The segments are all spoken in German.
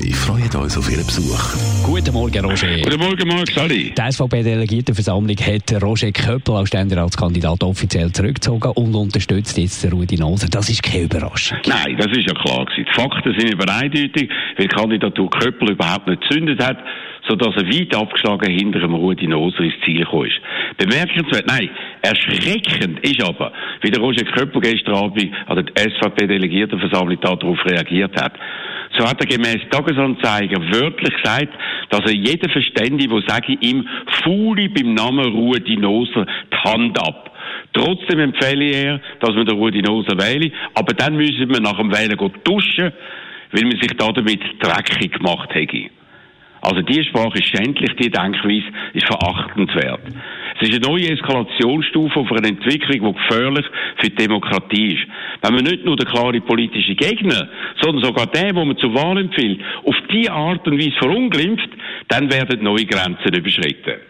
Wir freuen uns auf Ihren Besuch. Guten Morgen, Roger. Guten Morgen, Marc Sali. Die SVP-Delegiertenversammlung hat Roger Köppel als Ständeratskandidat offiziell zurückgezogen und unterstützt jetzt Rudi Noser. Das ist keine Überraschung. Nein, das ist ja klar gewesen. Die Fakten sind aber eindeutig, weil die Kandidatur Köppel überhaupt nicht gezündet hat sodass er weit abgeschlagen hinter dem Rudi Noser ins Ziel gekommen ist. Bemerkenswert, nein, erschreckend ist aber, wie der Roger Köppel gestern Abend an der SVP-Delegiertenversammlung darauf reagiert hat. So hat er gemäß Tagesanzeiger wörtlich gesagt, dass er jeden Verständige, der sage ihm, faule beim Namen Rudi Noser die Hand ab. Trotzdem empfehle er, dass man den Rudi Noser wähle, aber dann müssen wir nach dem Wählen duschen, weil man sich damit dreckig gemacht hätte. Also die Sprache ist schändlich, die Denkweise ist verachtenswert. Es ist eine neue Eskalationsstufe auf eine Entwicklung, die gefährlich für die Demokratie ist. Wenn man nicht nur den klaren politischen Gegner, sondern sogar den, wo man zur Wahl empfiehlt, auf die Art und Weise verunglimpft, dann werden neue Grenzen überschritten.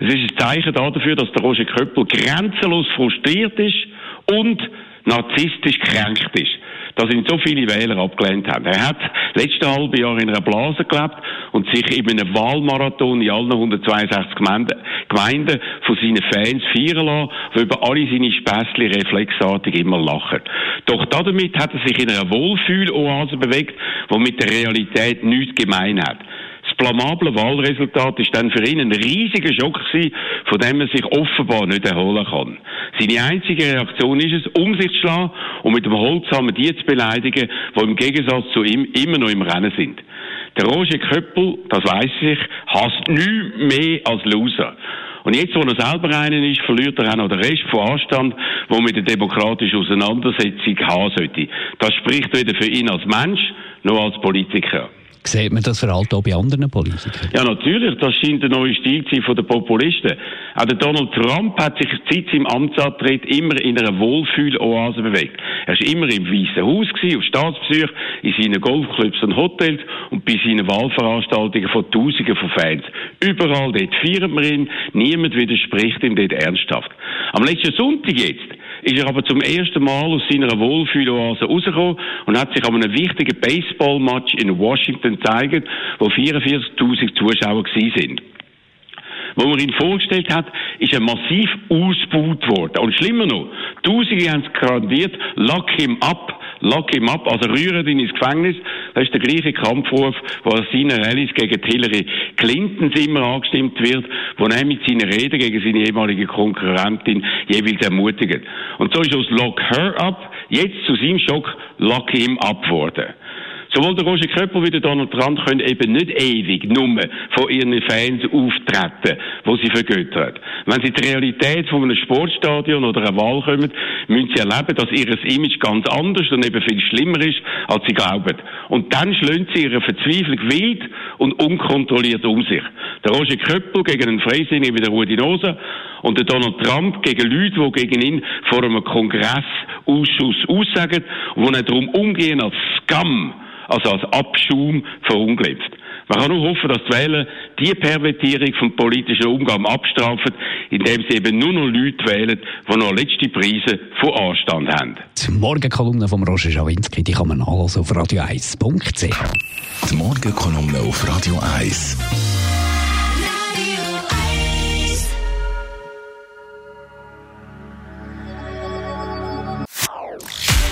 Es ist ein Zeichen dafür, dass der Roger Köppel grenzenlos frustriert ist und narzisstisch gekränkt ist dass ihn so viele Wähler abgelehnt haben. Er hat letzte halbe Jahr in einer Blase gelebt und sich in einem Wahlmarathon in allen 162 Gemeinden, von seinen Fans feiern lassen, die über alle seine Späßli reflexartig immer lachen. Doch damit hat er sich in einer Wohlfühloase bewegt, die mit der Realität nichts gemein hat blamable Wahlresultat ist dann für ihn ein riesiger Schock gewesen, von dem er sich offenbar nicht erholen kann. Seine einzige Reaktion ist es, um sich zu schlagen und mit dem Holzhammer die zu beleidigen, die im Gegensatz zu ihm immer noch im Rennen sind. Der Roger Köppel, das weiß ich, hasst nichts mehr als Loser. Und jetzt, wo er selber einen ist, verliert er auch noch den Rest von Anstand, wo mit der demokratischen Auseinandersetzung haben sollte. Das spricht weder für ihn als Mensch noch als Politiker. Sieht man das Verhalten auch bei anderen Politikern? Ja, natürlich. Das scheint der neue Stil zu sein den Populisten. Auch der Donald Trump hat sich seit seinem Amtsantritt immer in einer Wohlfühloase bewegt. Er war immer im Weißen Haus, gewesen, auf Staatsbesuch, in seinen Golfclubs und Hotels und bei seinen Wahlveranstaltungen von Tausenden von Fans. Überall dort feiert man ihn, niemand widerspricht ihm dort ernsthaft. Am letzten Sonntag jetzt ist er aber zum ersten Mal aus seiner Wohlfühloase rausgekommen und hat sich an einem wichtigen Baseballmatch in Washington gezeigt, wo 44.000 Zuschauer gewesen sind. Wo man ihn vorgestellt hat, ist er massiv ausgebaut worden. Und schlimmer noch, Tausende haben es grandiert, lock him up, lock him up, also rühren ihn ins Gefängnis. Das ist der gleiche Kampfruf, wo aus seinen Rallyes gegen Hillary Clinton immer angestimmt wird, wo er mit seinen Reden gegen seine ehemalige Konkurrentin jeweils ermutigt. Und so ist aus Lock her up jetzt zu seinem Schock Lock him up geworden. Sowohl der Roger Köppel wie der Donald Trump können eben nicht ewig nur von ihren Fans auftreten, wo sie vergöttern. Wenn sie die Realität von einem Sportstadion oder einer Wahl kommen, müssen sie erleben, dass ihr Image ganz anders und eben viel schlimmer ist, als sie glauben. Und dann schlönt sie ihre Verzweiflung wild und unkontrolliert um sich. Der Roger Köppel gegen einen Freisinnigen wie der Rudi Noser und der Donald Trump gegen Leute, die gegen ihn vor einem Kongressausschuss aussagen und wo nicht darum umgehen als Scam also als Abschaum verunglimpft. Man kann nur hoffen, dass die Wähler die Pervertierung vom politischen Umgang abstrafen, indem sie eben nur noch Leute wählen, die noch letzte Preise von Anstand haben. Die Morgenkolumne von Roger Schawinski, die kann man nachlesen auf radio1.ch. Die Morgenkolumne auf Radio 1.